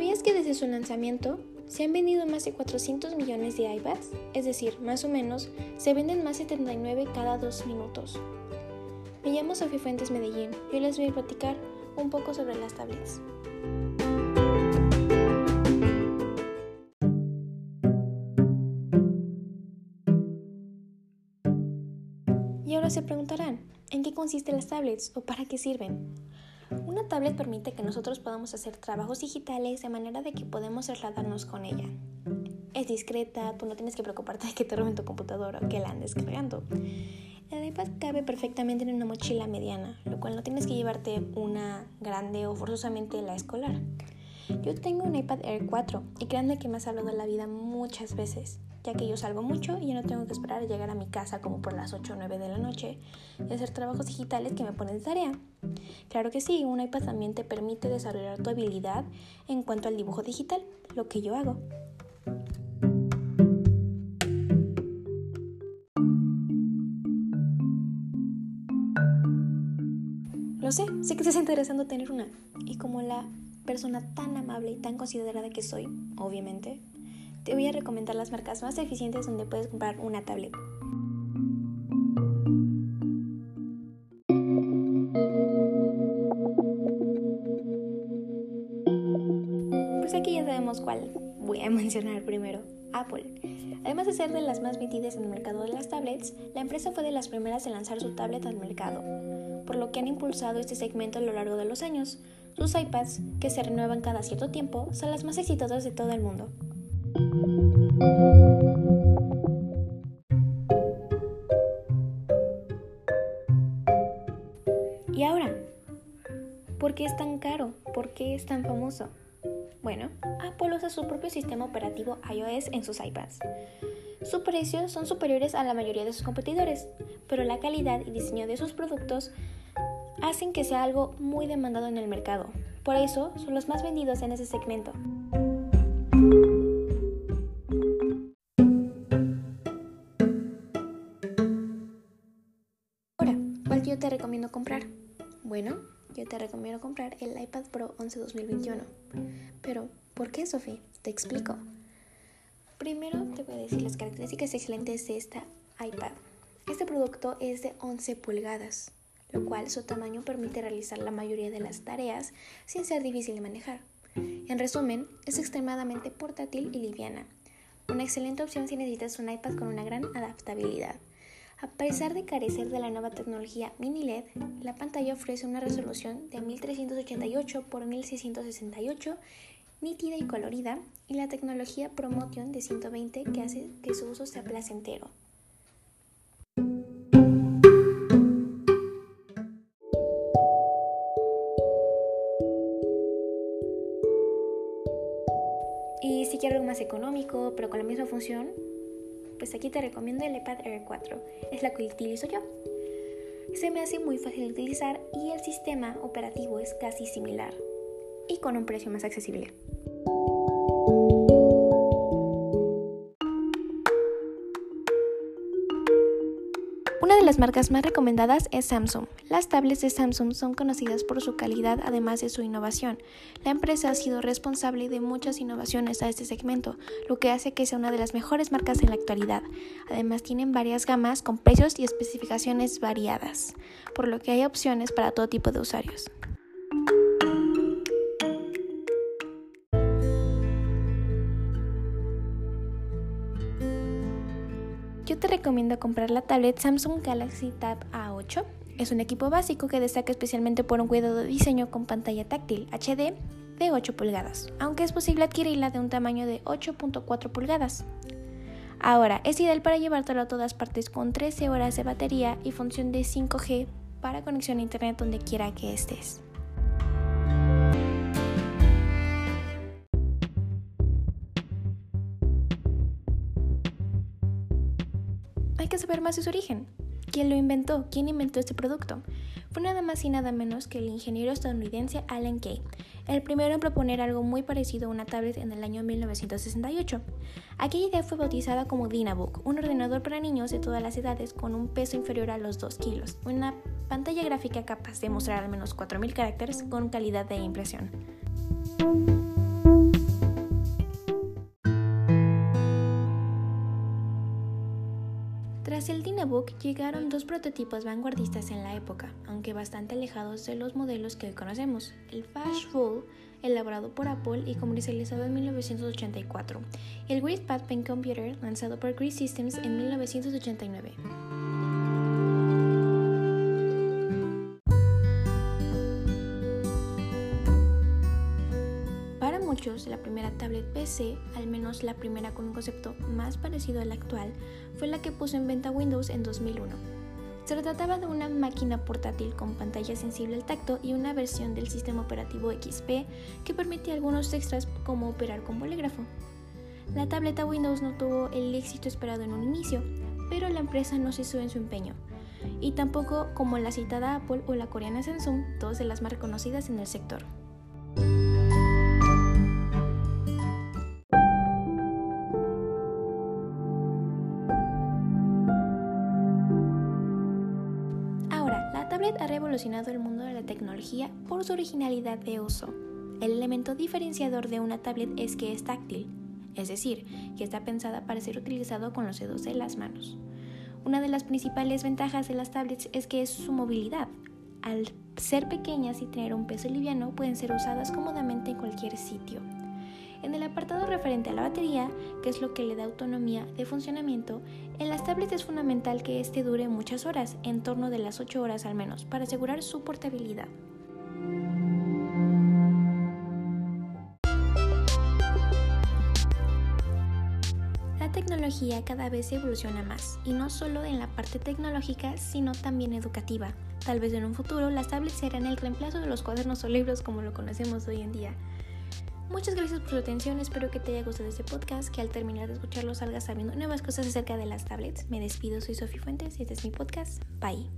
¿Sabías que desde su lanzamiento se han vendido más de 400 millones de iPads? Es decir, más o menos, se venden más de 79 cada dos minutos. Me llamo Sofía Fuentes Medellín y hoy les voy a platicar un poco sobre las tablets. Y ahora se preguntarán, ¿en qué consisten las tablets o para qué sirven? Una tablet permite que nosotros podamos hacer trabajos digitales de manera de que podemos trasladarnos con ella. Es discreta, tú no tienes que preocuparte de que te roben tu computadora o que la andes cargando. El iPad cabe perfectamente en una mochila mediana, lo cual no tienes que llevarte una grande o forzosamente la escolar. Yo tengo un iPad Air 4 y créanme que me ha salvado la vida muchas veces ya que yo salgo mucho y no tengo que esperar a llegar a mi casa como por las 8 o 9 de la noche y hacer trabajos digitales que me ponen de tarea. Claro que sí, un iPad también te permite desarrollar tu habilidad en cuanto al dibujo digital, lo que yo hago. Lo sé, sé que te es interesante tener una. Y como la persona tan amable y tan considerada que soy, obviamente, te voy a recomendar las marcas más eficientes donde puedes comprar una tablet. Pues aquí ya sabemos cuál voy a mencionar primero, Apple. Además de ser de las más vendidas en el mercado de las tablets, la empresa fue de las primeras en lanzar su tablet al mercado, por lo que han impulsado este segmento a lo largo de los años. Sus iPads, que se renuevan cada cierto tiempo, son las más exitosas de todo el mundo. ¿Y ahora? ¿Por qué es tan caro? ¿Por qué es tan famoso? Bueno, Apple usa su propio sistema operativo iOS en sus iPads. Sus precios son superiores a la mayoría de sus competidores, pero la calidad y diseño de sus productos hacen que sea algo muy demandado en el mercado. Por eso son los más vendidos en ese segmento. Bueno, yo te recomiendo comprar el iPad Pro 11 2021. Pero, ¿por qué, Sofía? Te explico. Primero te voy a decir las características excelentes de esta iPad. Este producto es de 11 pulgadas, lo cual su tamaño permite realizar la mayoría de las tareas sin ser difícil de manejar. En resumen, es extremadamente portátil y liviana. Una excelente opción si necesitas un iPad con una gran adaptabilidad. A pesar de carecer de la nueva tecnología mini LED, la pantalla ofrece una resolución de 1388 x 1668 nítida y colorida, y la tecnología Promotion de 120 que hace que su uso sea placentero. Y si quieres algo más económico, pero con la misma función, pues aquí te recomiendo el iPad Air 4, es la que utilizo yo. Se me hace muy fácil de utilizar y el sistema operativo es casi similar y con un precio más accesible. Una de las marcas más recomendadas es Samsung. Las tablets de Samsung son conocidas por su calidad además de su innovación. La empresa ha sido responsable de muchas innovaciones a este segmento, lo que hace que sea una de las mejores marcas en la actualidad. Además tienen varias gamas con precios y especificaciones variadas, por lo que hay opciones para todo tipo de usuarios. Yo te recomiendo comprar la tablet Samsung Galaxy Tab A8. Es un equipo básico que destaca especialmente por un cuidado diseño con pantalla táctil HD de 8 pulgadas, aunque es posible adquirirla de un tamaño de 8.4 pulgadas. Ahora, es ideal para llevártelo a todas partes con 13 horas de batería y función de 5G para conexión a internet donde quiera que estés. Que saber más de su origen. ¿Quién lo inventó? ¿Quién inventó este producto? Fue nada más y nada menos que el ingeniero estadounidense Alan Kay, el primero en proponer algo muy parecido a una tablet en el año 1968. Aquella idea fue bautizada como Dynabook, un ordenador para niños de todas las edades con un peso inferior a los 2 kilos, una pantalla gráfica capaz de mostrar al menos 4.000 caracteres con calidad de impresión. Tras el Dynavook llegaron dos prototipos vanguardistas en la época, aunque bastante alejados de los modelos que hoy conocemos, el Fashful, elaborado por Apple y comercializado en 1984, y el GridPad Pen Computer, lanzado por Grid Systems en 1989. La primera tablet PC, al menos la primera con un concepto más parecido al actual, fue la que puso en venta Windows en 2001. Se trataba de una máquina portátil con pantalla sensible al tacto y una versión del sistema operativo XP que permitía algunos extras como operar con bolígrafo. La tableta Windows no tuvo el éxito esperado en un inicio, pero la empresa no cesó en su empeño, y tampoco como la citada Apple o la coreana Samsung, dos de las más reconocidas en el sector. Ha revolucionado el mundo de la tecnología por su originalidad de uso. El elemento diferenciador de una tablet es que es táctil, es decir, que está pensada para ser utilizado con los dedos de las manos. Una de las principales ventajas de las tablets es que es su movilidad. Al ser pequeñas y tener un peso liviano, pueden ser usadas cómodamente en cualquier sitio. En el apartado referente a la batería, que es lo que le da autonomía de funcionamiento, en las tablets es fundamental que este dure muchas horas, en torno de las 8 horas al menos, para asegurar su portabilidad. La tecnología cada vez evoluciona más, y no solo en la parte tecnológica, sino también educativa. Tal vez en un futuro las tablets serán el reemplazo de los cuadernos o libros como lo conocemos hoy en día. Muchas gracias por su atención, espero que te haya gustado este podcast, que al terminar de escucharlo salgas sabiendo nuevas cosas acerca de las tablets. Me despido, soy Sofía Fuentes y este es mi podcast. Bye.